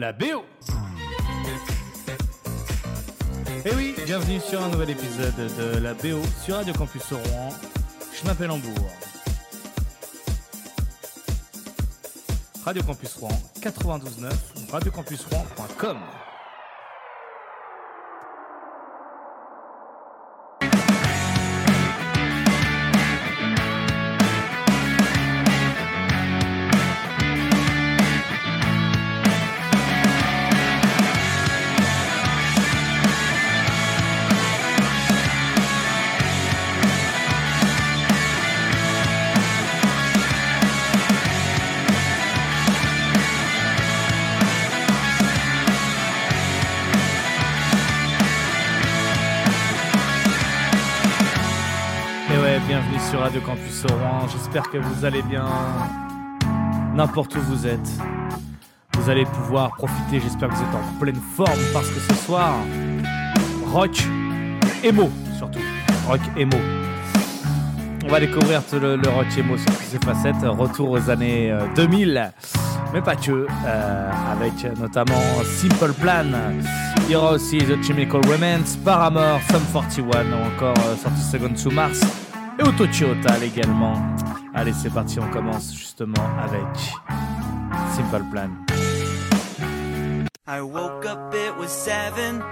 la BO. Et Eh oui, bienvenue sur un nouvel épisode de la BO sur Radio Campus Rouen. Je m'appelle Hambourg. Radio Campus Rouen 92.9, radiocampusrouen.com. sur Radio Campus Rouen. J'espère que vous allez bien. N'importe où vous êtes. Vous allez pouvoir profiter. J'espère que vous êtes en pleine forme parce que ce soir, rock, émo surtout. Rock, émo. On va découvrir le, le rock émo sur toutes ses facettes. Retour aux années euh, 2000. Mais pas que. euh, avec notamment Simple Plan. Il y aura aussi The Chemical Romance, Paramore, Sum 41 ou encore euh, 30 Seconds to Mars. Et Autochi Hotal également. Allez, c'est parti, on commence justement avec Simple Plan. I woke up, it was seven.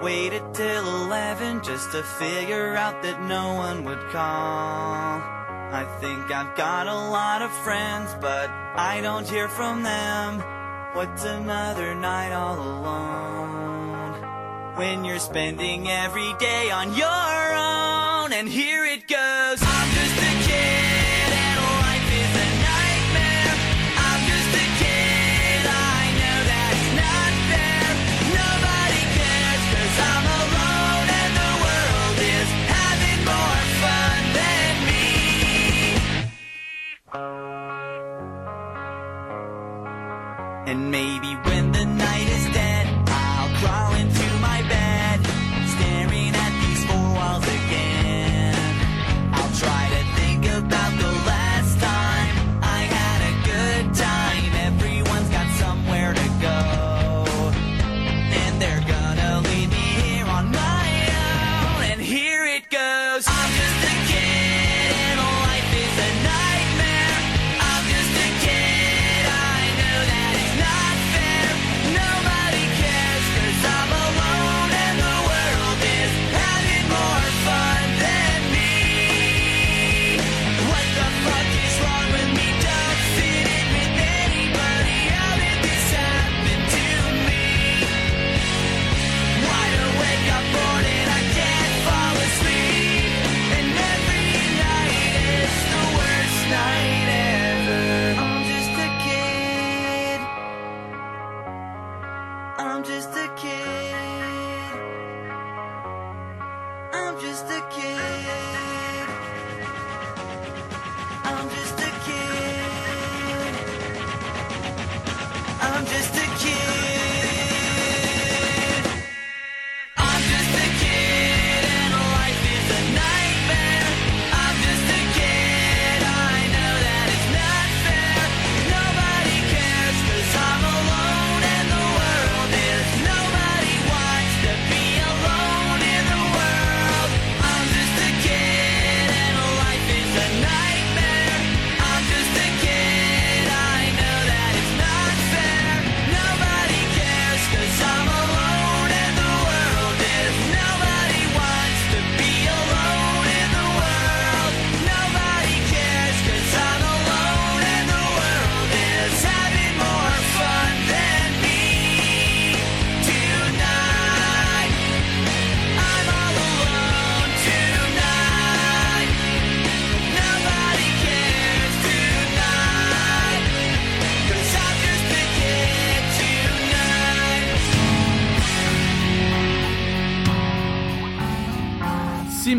Waited till eleven just to figure out that no one would call. I think I've got a lot of friends, but I don't hear from them. What's another night all alone? When you're spending every day on your own, and here it goes.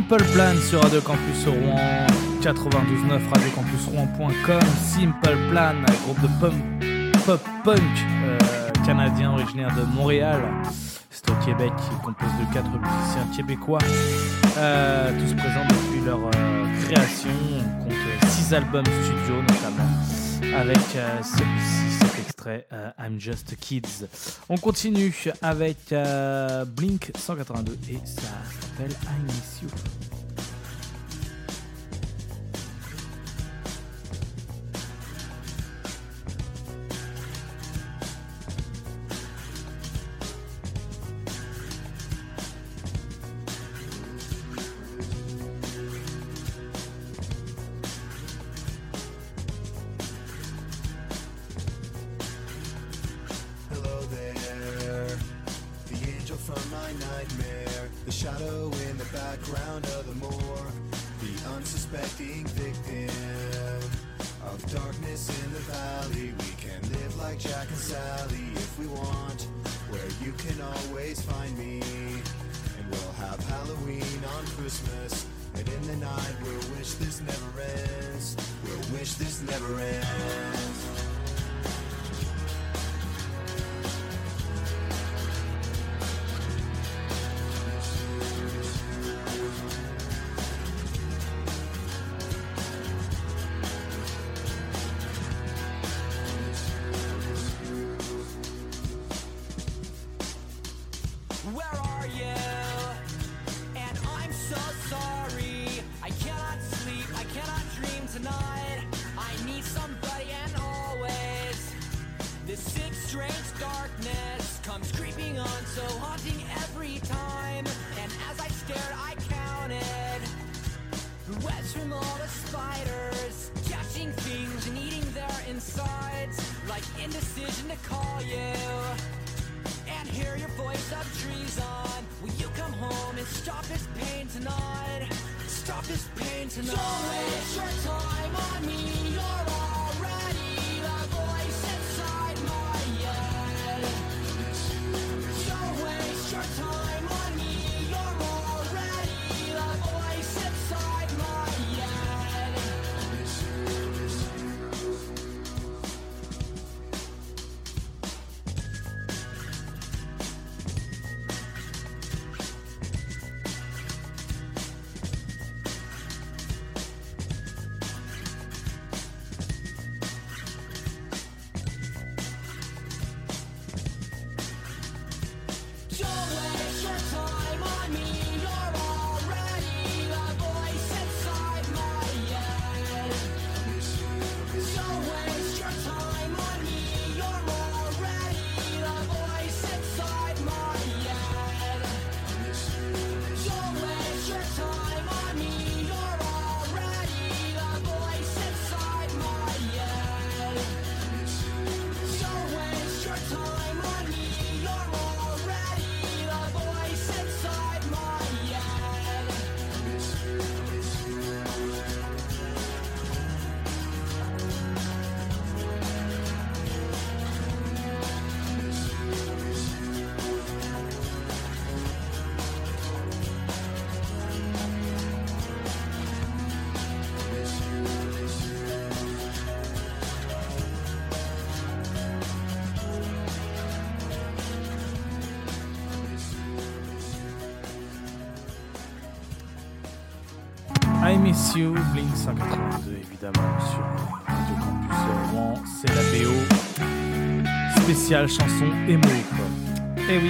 Simple Plan sur Radio Campus Rouen 92.9 radiocampusrouen.com Simple Plan, groupe de pop punk euh, canadien originaire de Montréal. C'est au Québec qui compose de quatre musiciens québécois, euh, tous présents depuis leur euh, création. On compte six albums studio notamment, avec celui-ci, cet extrait I'm Just Kids. On continue avec Blink 182 et ça s'appelle I Miss You. Sally if we want, where you can always find me. And we'll have Halloween on Christmas, and in the night we'll wish this never ends. We'll wish this never ends. I Miss You, Blink 182 évidemment sur Radio Campus Rouen. C'est la BO spéciale chanson émo. Et oui,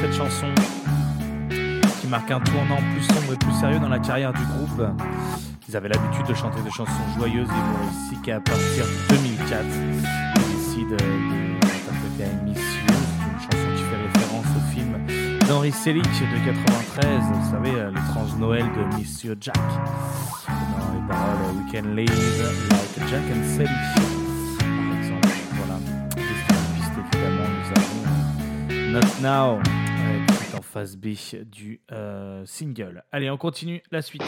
cette chanson qui marque un tournant plus sombre et plus sérieux dans la carrière du groupe. Ils avaient l'habitude de chanter des chansons joyeuses et humoristiques et à partir de 2004, ils décident de- d'interpréter You, une chanson qui fait référence au film d'Henri Selick de 93, vous savez, euh, l'étrange Noël de Monsieur Jack. Can live like Jack and Sally. Par exemple, voilà. Piste, évidemment, nous avons euh, Not Now, euh, qui est en phase B du euh, single. Allez, on continue la suite.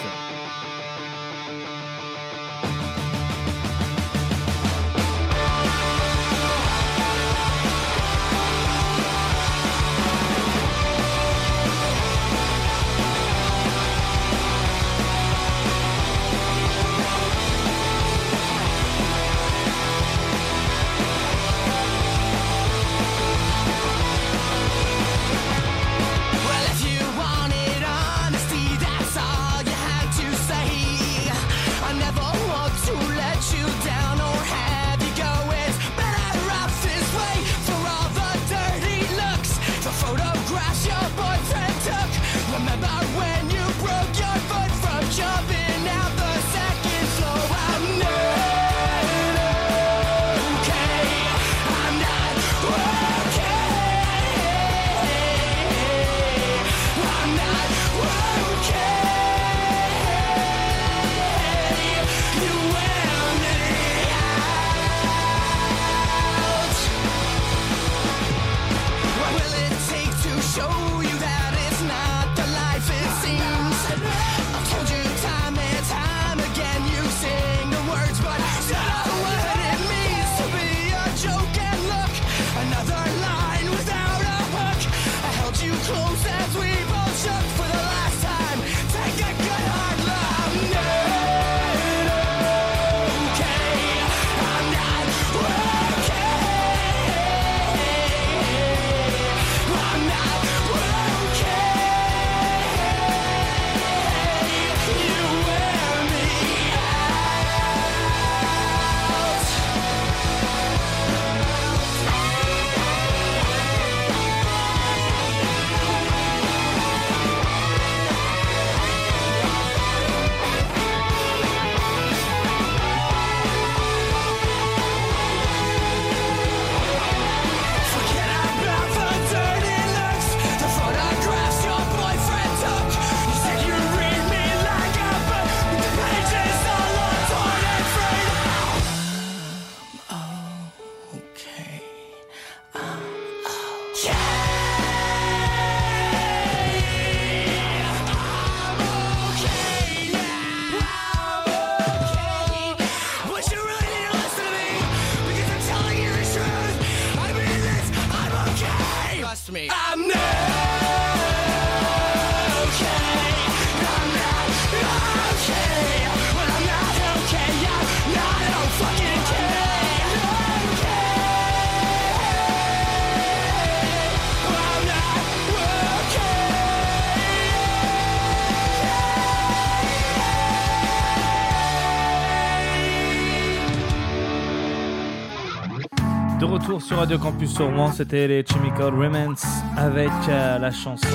sur Radio Campus au Rouen, c'était les Chemical Remnants avec euh, la chanson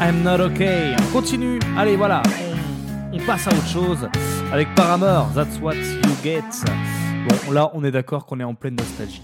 I'm Not Okay. On continue, allez voilà, on passe à autre chose avec Paramore, That's What You Get. Bon, là on est d'accord qu'on est en pleine nostalgie.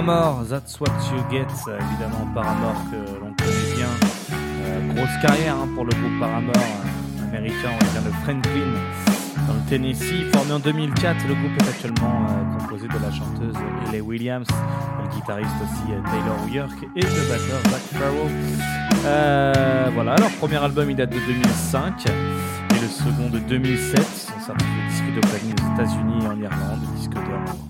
Paramore, That's What You Get, évidemment Paramore que l'on connaît bien. Euh, grosse carrière hein, pour le groupe Paramore, euh, américain, on vient de Franklin, dans le Tennessee. Formé en 2004, le groupe est actuellement euh, composé de la chanteuse Ellie Williams, le guitariste aussi Taylor York et le batteur Zach Farrell. Voilà, leur premier album il date de 2005 et le second de 2007. Ils sont certifiés disque de platine aux États-Unis et en Irlande, disque d'or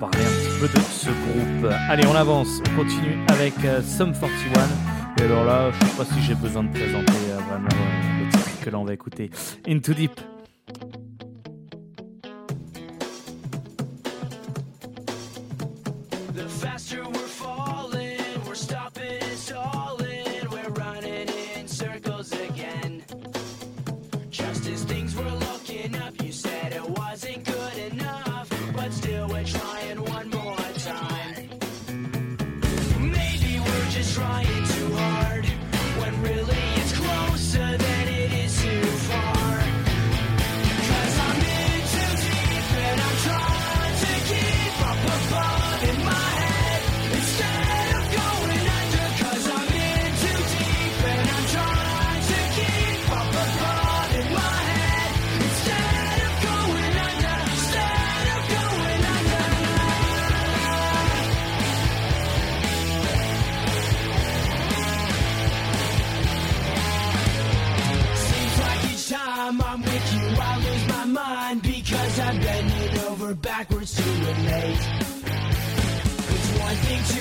parler un petit peu de ce groupe. Allez, on avance, on continue avec euh, Sum 41. Et alors là, je sais pas si j'ai besoin de présenter euh, vraiment euh, le titre que l'on va écouter. Into Deep.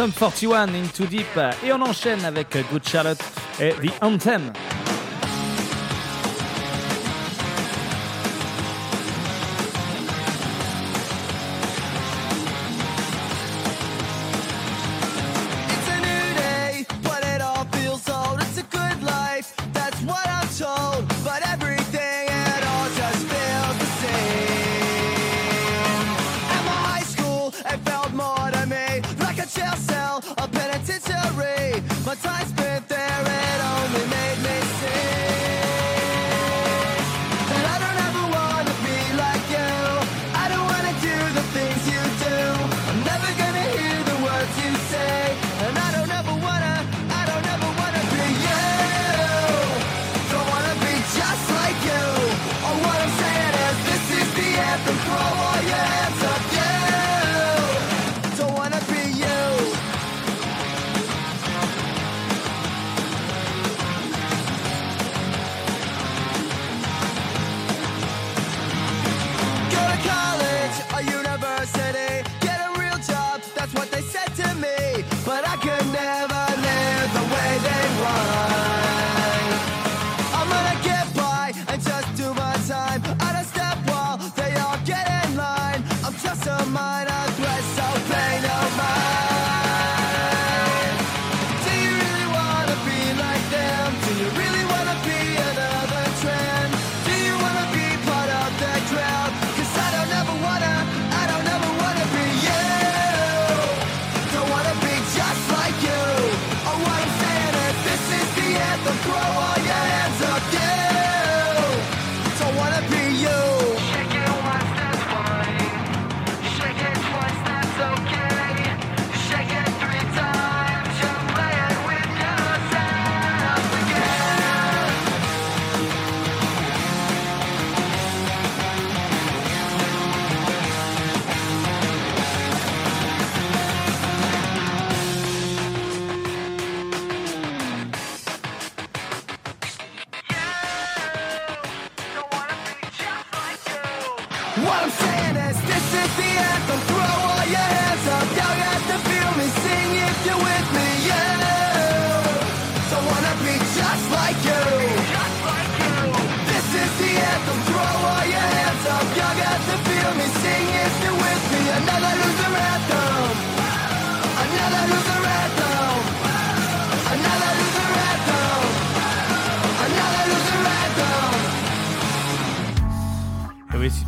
Sum 41 Into Deep. Et on enchaîne avec Good Charlotte et The Anthem.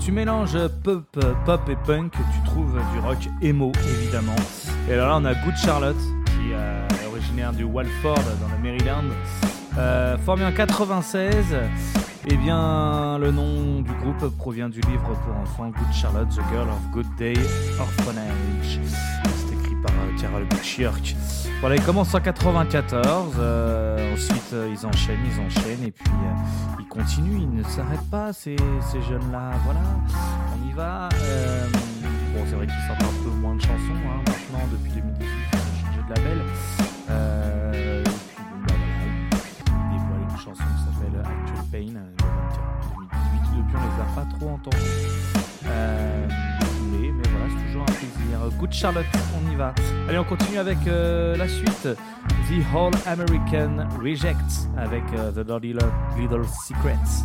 Tu mélanges pop, pop et punk, tu trouves du rock emo évidemment. Et alors là, on a Good Charlotte, qui euh, est originaire du Walford dans le Maryland, euh, formé en 96. Et bien, le nom du groupe provient du livre pour enfants Good Charlotte, The Girl of Good Day Orphanage. C'est écrit par euh, Carol Butchirk. Voilà, ils commencent en 94. euh, ensuite, euh, ils enchaînent, ils enchaînent, et puis euh, ils continuent, ils ne s'arrêtent pas, ces, ces jeunes-là. Voilà, on y va. Euh, bon, c'est vrai qu'ils sortent un peu moins de chansons hein, maintenant, depuis 2018, ils ont changé de label. Et puis, bah, voilà, une chanson qui s'appelle Actual Pain, euh, le 21 2018. Depuis, on les a pas trop entendus. Good Charlotte, on y va. Allez, on continue avec euh, la suite. The All American Rejects avec euh, The Dirty Little Secrets.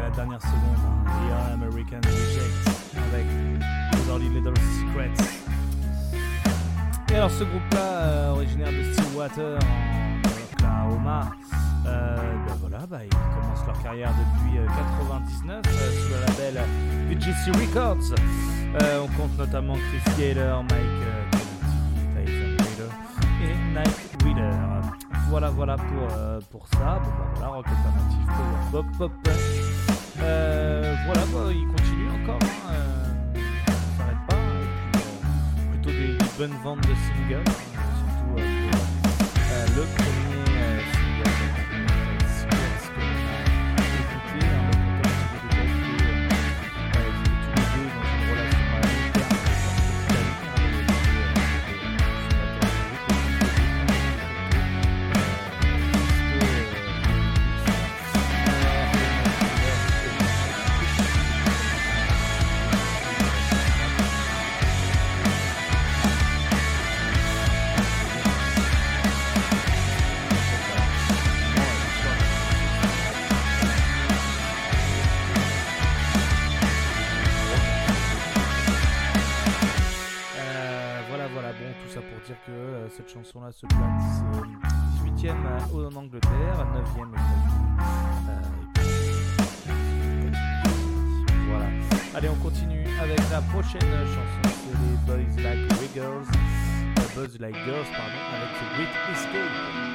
la dernière seconde. Hein. The American Reject avec Dirty Little Secrets. Et alors ce groupe-là, euh, originaire de Stillwater en Oklahoma, euh, ben voilà, bah, ils commencent leur carrière depuis euh, 99 sous le label VGC Records. on compte notamment Chris Gaylor, Mike et Night Wheeler. Voilà, voilà pour, pour ça. Bon, bah, voilà, rock alternatif, power pop, pop. Euh, voilà, bah, il continue encore. Hein, euh, on s'arrête pas. Et puis, euh, plutôt des, des, bonnes ventes de singles, surtout euh, euh, le premier. Se place 8e en Angleterre, 9e aux euh, Voilà. Allez, on continue avec la prochaine chanson. C'est les Boys Like Wiggles. Euh, Buzz Like Girls, pardon, avec The Great Escape.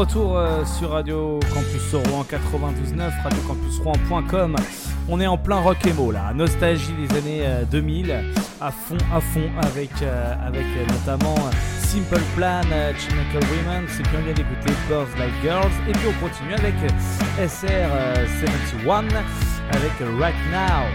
retour euh, sur Radio Campus Rouen 99, radiocampusrouen.com. On est en plein rock emo là, nostalgie des années euh, 2000, à fond, à fond avec, euh, avec notamment Simple Plan, Chemical Women, c'est bien bien d'écouter Birds Like Girls. Et puis on continue avec SR71 avec Right Now.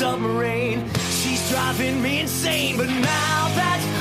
submarine. She's driving me insane, but now that's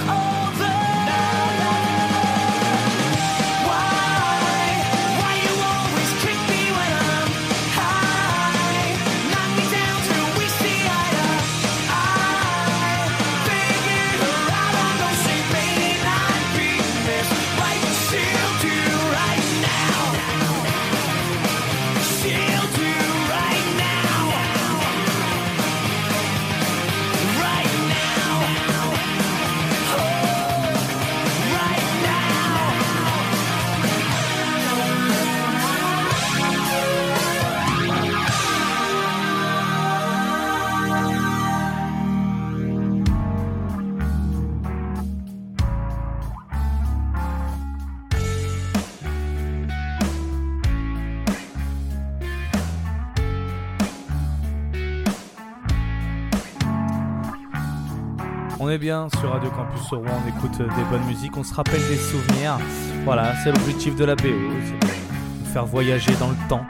On est bien sur Radio Campus Rouen, on écoute euh, des bonnes musiques, on se rappelle des souvenirs. Voilà, c'est l'objectif de la BO, c'est de nous faire voyager dans le temps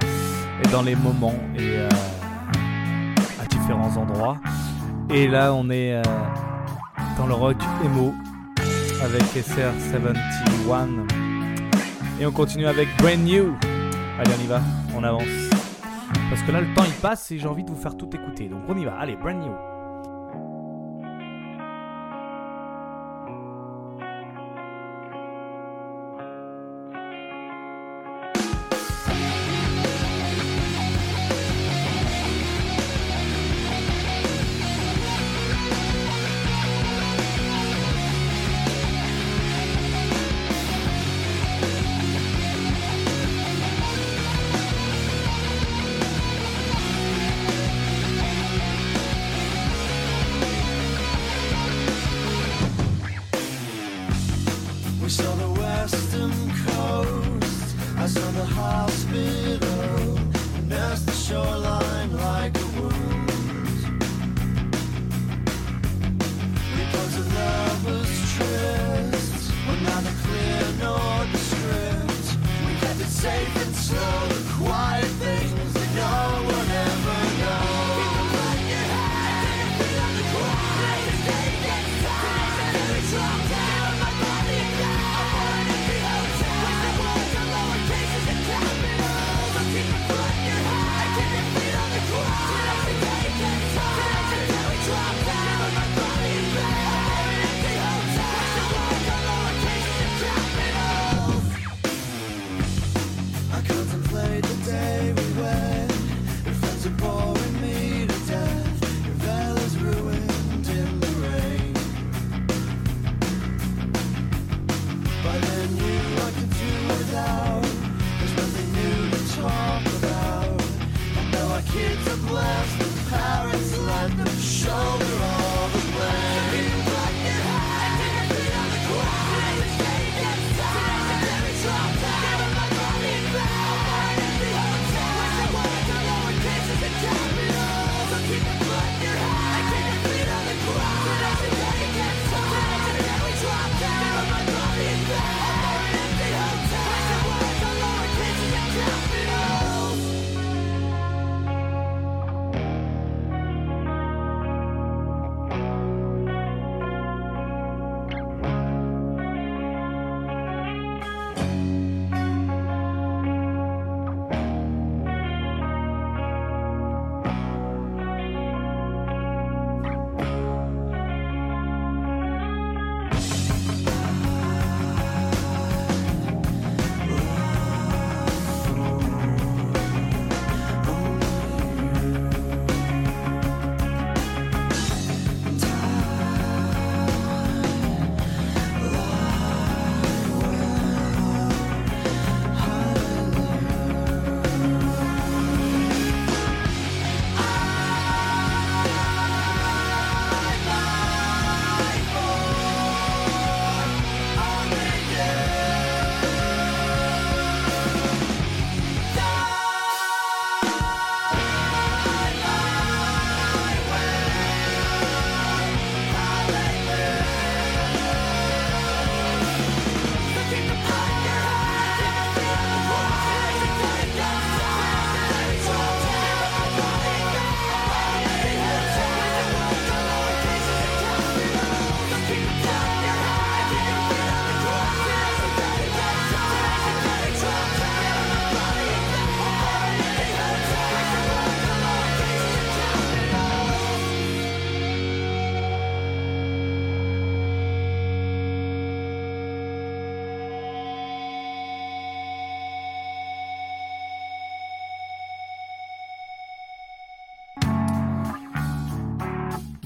et dans les moments et euh, à différents endroits. Et là, on est euh, dans le rock emo avec SR71. Et on continue avec Brand New. Allez, on y va, on avance. Parce que là, le temps il passe et j'ai envie de vous faire tout écouter. Donc on y va. Allez, Brand New.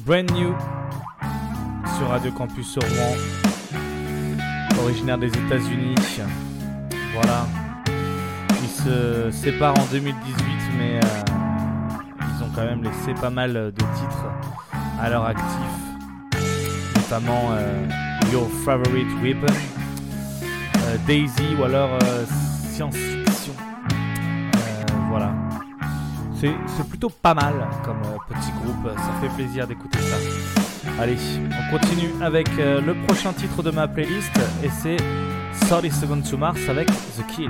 Brand New sur Radio Campus Rouen, originaire des États-Unis. Voilà. Ils se séparent en 2018, mais euh, ils ont quand même laissé pas mal de titres à leur actif, notamment euh, Your Favorite Weapon, euh, Daisy ou alors Science C'est plutôt pas mal comme euh, petit groupe, ça fait plaisir d'écouter ça. Allez, on continue avec euh, le prochain titre de ma playlist et c'est 30 Seconds to Mars avec The Kill.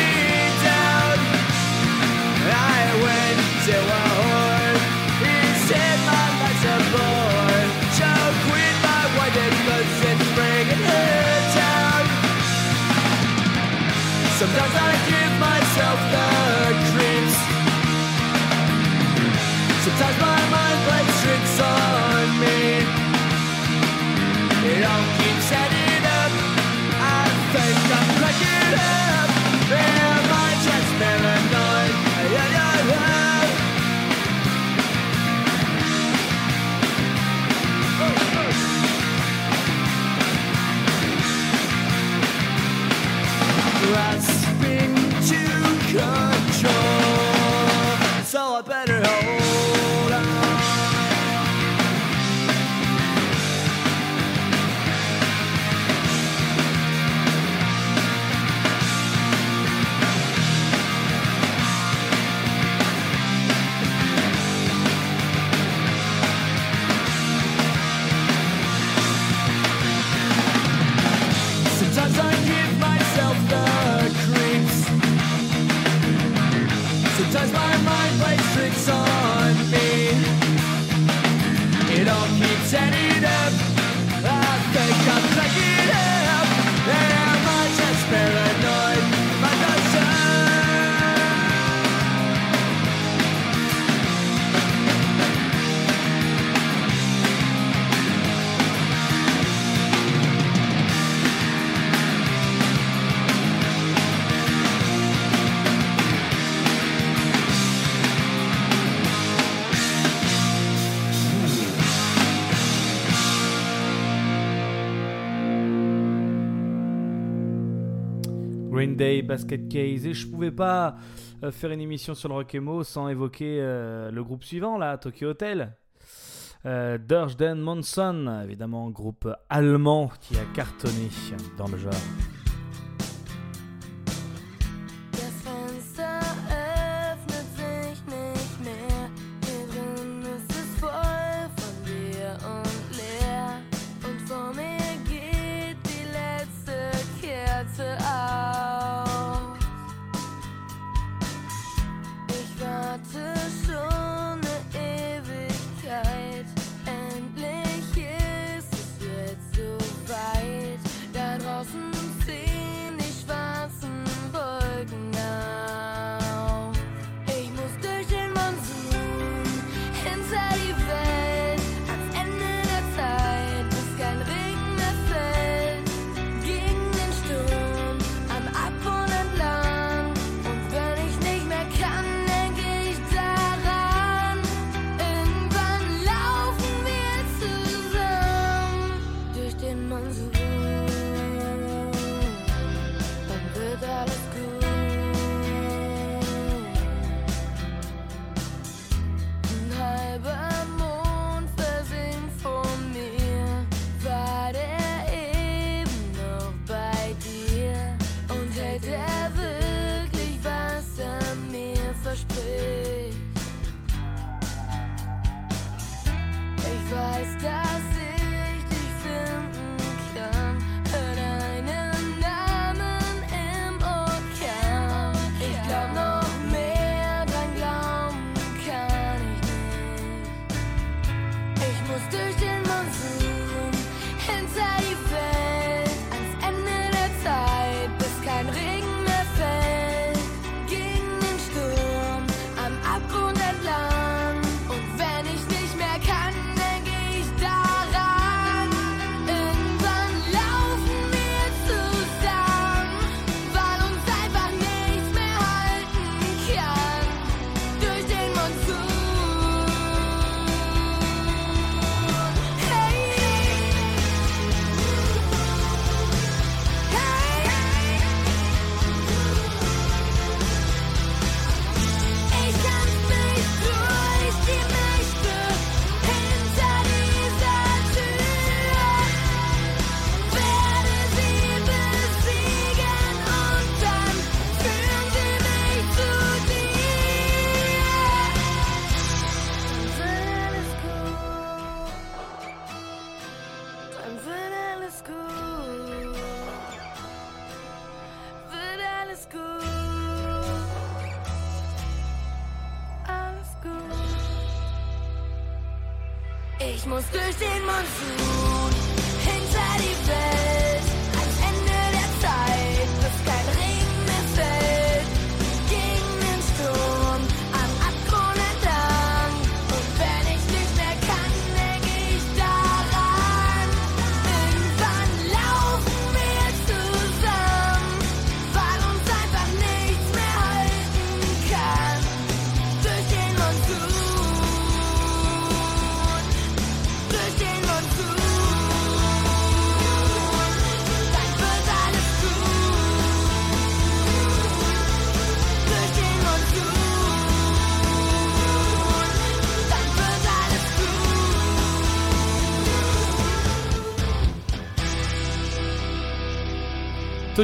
Sometimes I Basket Case. Et je pouvais pas euh, faire une émission sur le Rock Emo sans évoquer euh, le groupe suivant, là, Tokyo Hotel. Euh, Monson, évidemment, groupe allemand qui a cartonné dans le genre.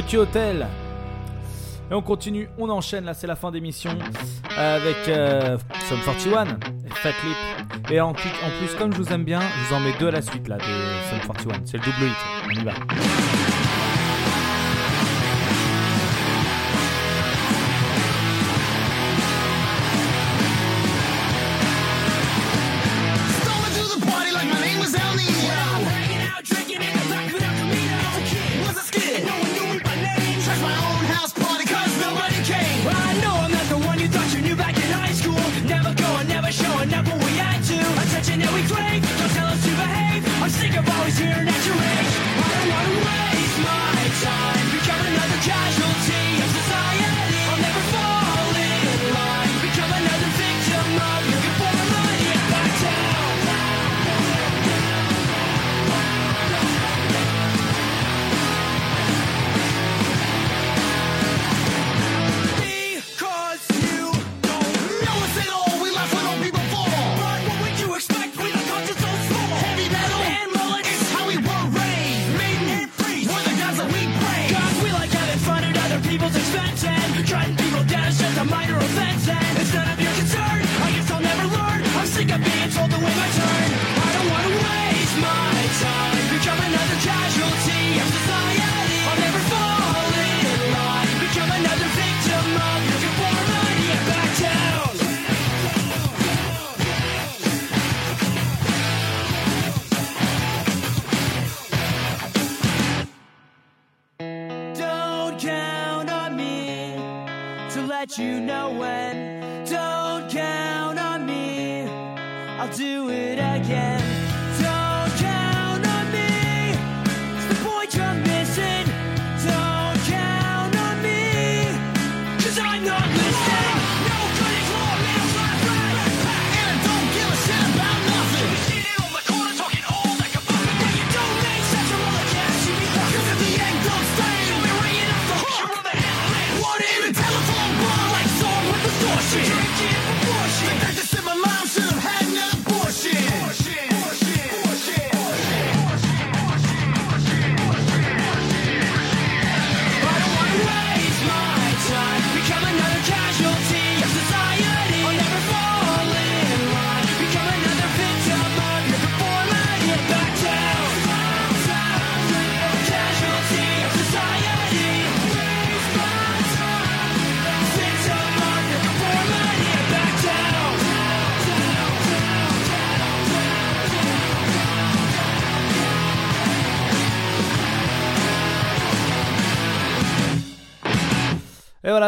Tokyo Hotel. Et on continue, on enchaîne, là c'est la fin d'émission avec euh, Sum 41 et Fatlip. Et en, en, plus, comme je vous aime bien, je vous en mets deux à la suite là de Sum 41. C'est le double hit, on y va.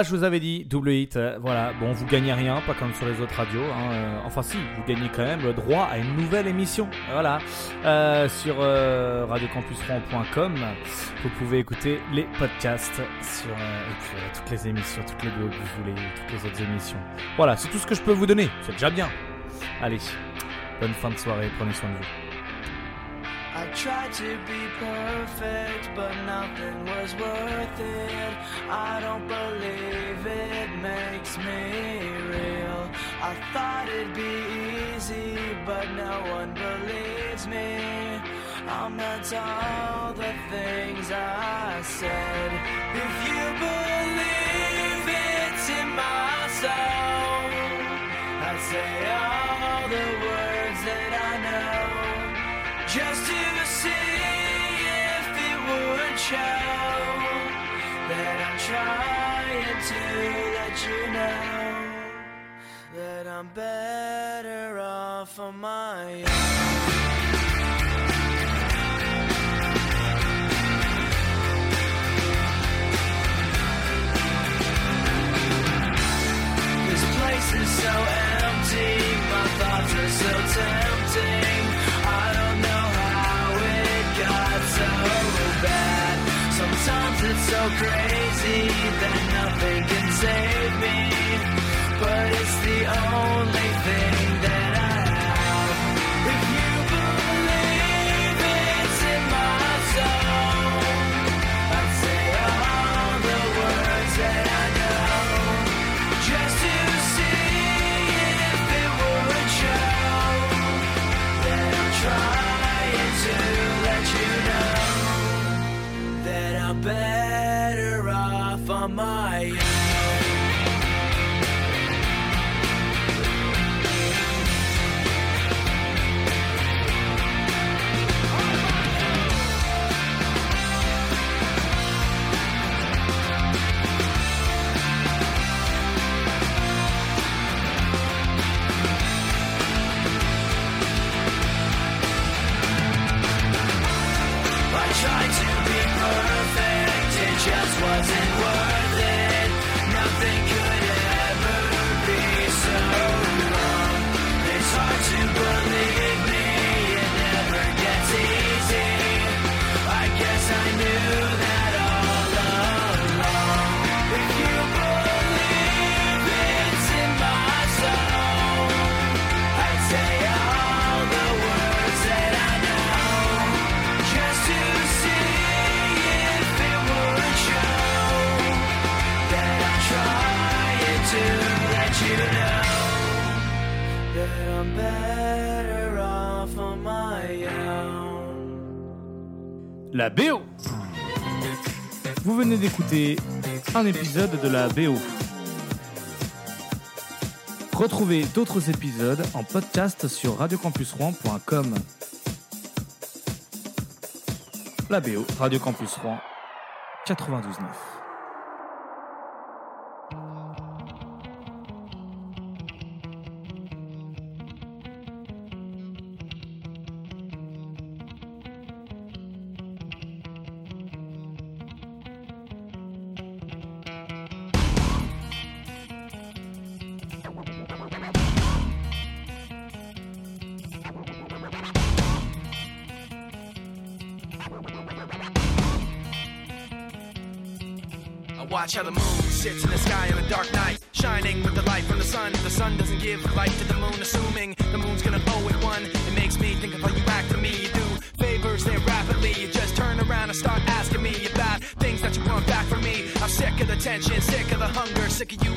je vous avais dit, double hit. Euh, voilà, bon, vous gagnez rien, pas comme sur les autres radios. Hein, euh, enfin, si, vous gagnez quand même le droit à une nouvelle émission. Voilà, euh, sur radiocampusfranc.com, vous pouvez écouter les podcasts sur et puis, toutes les émissions, toutes les blogs que vous voulez, toutes les autres émissions. Voilà, c'est tout ce que je peux vous donner. C'est déjà bien. Allez, bonne fin de soirée, prenez soin de vous. I tried to be perfect, but nothing was worth it. I don't believe it makes me real. I thought it'd be easy, but no one believes me. I'm not all the things I said. If you believe it's in my soul, I'd say all the words that I know just to show that I'm trying to let you know that I'm better off on my own. crazy that nothing can save me, but it's the only thing. La BO Vous venez d'écouter un épisode de la BO. Retrouvez d'autres épisodes en podcast sur radiocampusrouen.com. La BO, Radio Campus Rouen, 92.9. watch how the moon sits in the sky on a dark night, shining with the light from the sun. The sun doesn't give light to the moon, assuming the moon's gonna owe it one. It makes me think of how you act to me. You do favors there rapidly. You just turn around and start asking me about things that you want back from me. I'm sick of the tension, sick of the hunger, sick of you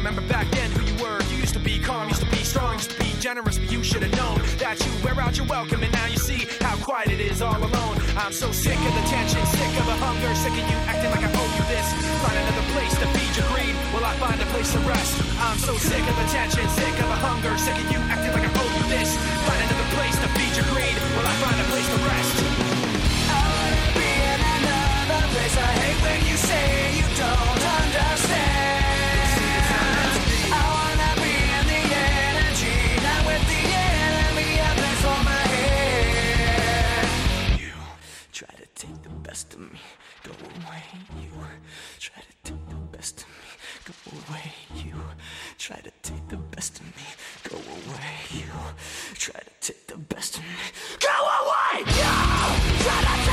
remember back then who you were. You used to be calm, used to be strong, used to be generous, but you should have known that you wear out your welcome and now you see how quiet it is all alone. I'm so sick of the tension, sick of the hunger, sick of you acting like I owe you this. Find another place to feed your greed while I find a place to rest. I'm so sick of the tension, sick of the hunger, sick of you acting like I owe you this. Find another place to feed your greed while I find a place to rest. you try to take the best of me, go away. You try to take the best of me, go away. You try to take the best of me, go away. You try to